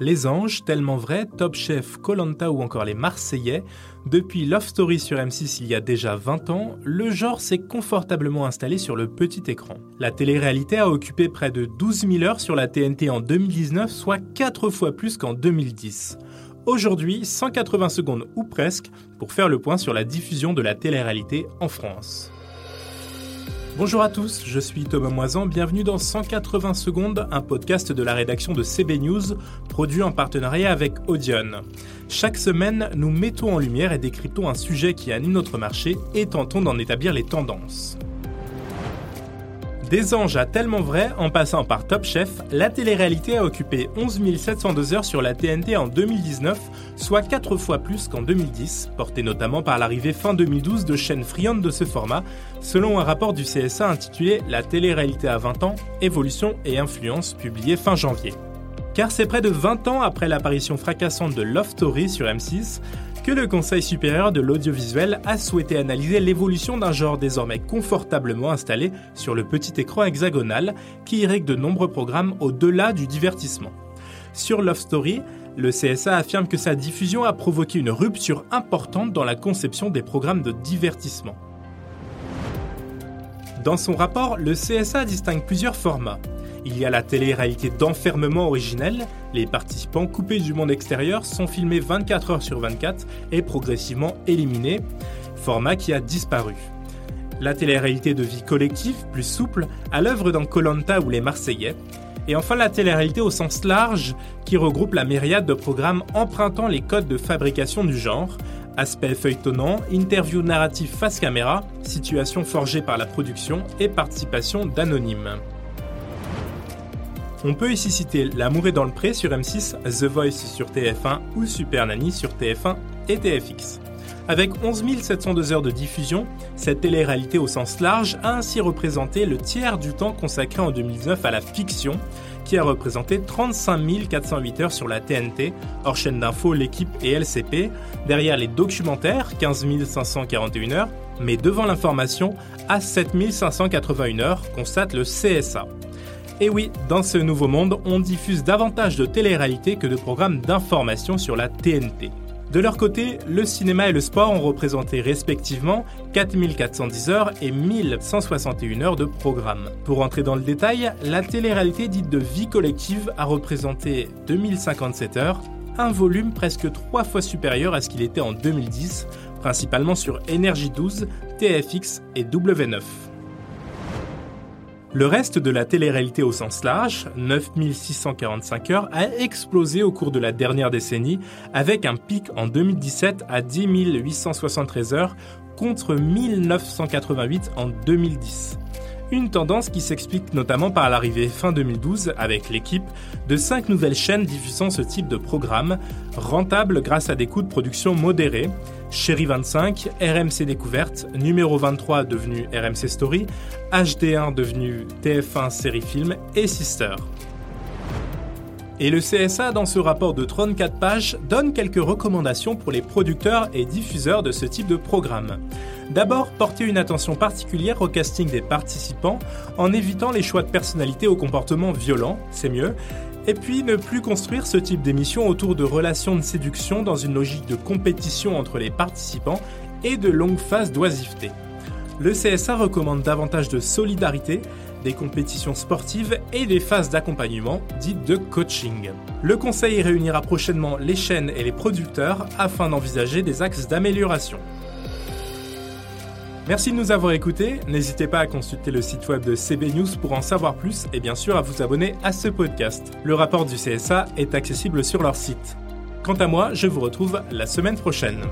Les Anges, Tellement Vrai, Top Chef, Colanta ou encore Les Marseillais, depuis Love Story sur M6 il y a déjà 20 ans, le genre s'est confortablement installé sur le petit écran. La télé-réalité a occupé près de 12 000 heures sur la TNT en 2019, soit 4 fois plus qu'en 2010. Aujourd'hui, 180 secondes ou presque pour faire le point sur la diffusion de la télé-réalité en France. Bonjour à tous, je suis Thomas Moisan, bienvenue dans 180 secondes, un podcast de la rédaction de CB News, produit en partenariat avec Audion. Chaque semaine, nous mettons en lumière et décryptons un sujet qui anime notre marché et tentons d'en établir les tendances. Des anges à tellement vrai, en passant par Top Chef, la télé-réalité a occupé 11 702 heures sur la TNT en 2019, soit 4 fois plus qu'en 2010, porté notamment par l'arrivée fin 2012 de chaînes friandes de ce format, selon un rapport du CSA intitulé La télé-réalité à 20 ans, évolution et influence, publié fin janvier. Car c'est près de 20 ans après l'apparition fracassante de Love Story sur M6 que le Conseil supérieur de l'audiovisuel a souhaité analyser l'évolution d'un genre désormais confortablement installé sur le petit écran hexagonal qui irrigue de nombreux programmes au-delà du divertissement. Sur Love Story, le CSA affirme que sa diffusion a provoqué une rupture importante dans la conception des programmes de divertissement. Dans son rapport, le CSA distingue plusieurs formats. Il y a la télé-réalité d'enfermement originelle. Les participants coupés du monde extérieur sont filmés 24 heures sur 24 et progressivement éliminés, format qui a disparu. La télé-réalité de vie collective, plus souple, à l'œuvre dans Colanta ou Les Marseillais. Et enfin la télé-réalité au sens large, qui regroupe la myriade de programmes empruntant les codes de fabrication du genre, aspect feuilletonnant, interview narrative face caméra, situation forgée par la production et participation d'anonymes. On peut ici citer L'amour est dans le pré sur M6, The Voice sur TF1 ou Super Nanny sur TF1 et TFX. Avec 11 702 heures de diffusion, cette télé-réalité au sens large a ainsi représenté le tiers du temps consacré en 2009 à la fiction, qui a représenté 35 408 heures sur la TNT, hors chaîne d'info, l'équipe et LCP, derrière les documentaires, 15 541 heures, mais devant l'information, à 7 581 heures, constate le CSA. Et oui, dans ce nouveau monde, on diffuse davantage de télé-réalité que de programmes d'information sur la TNT. De leur côté, le cinéma et le sport ont représenté respectivement 4410 heures et 1161 heures de programme. Pour entrer dans le détail, la télé-réalité dite de vie collective a représenté 2057 heures, un volume presque trois fois supérieur à ce qu'il était en 2010, principalement sur Énergie 12, TFX et W9. Le reste de la télé-réalité au sens large, 9645 heures, a explosé au cours de la dernière décennie, avec un pic en 2017 à 10 873 heures contre 1988 en 2010. Une tendance qui s'explique notamment par l'arrivée fin 2012 avec l'équipe de cinq nouvelles chaînes diffusant ce type de programme, rentables grâce à des coûts de production modérés, Chéri 25, RMC Découverte, numéro 23 devenu RMC Story, HD1 devenu TF1 Série Film et Sister. Et le CSA, dans ce rapport de 34 pages, donne quelques recommandations pour les producteurs et diffuseurs de ce type de programme. D'abord, porter une attention particulière au casting des participants en évitant les choix de personnalité au comportement violent, c'est mieux, et puis ne plus construire ce type d'émission autour de relations de séduction dans une logique de compétition entre les participants et de longues phases d'oisiveté. Le CSA recommande davantage de solidarité, des compétitions sportives et des phases d'accompagnement dites de coaching. Le conseil réunira prochainement les chaînes et les producteurs afin d'envisager des axes d'amélioration. Merci de nous avoir écoutés. N'hésitez pas à consulter le site web de CB News pour en savoir plus et bien sûr à vous abonner à ce podcast. Le rapport du CSA est accessible sur leur site. Quant à moi, je vous retrouve la semaine prochaine.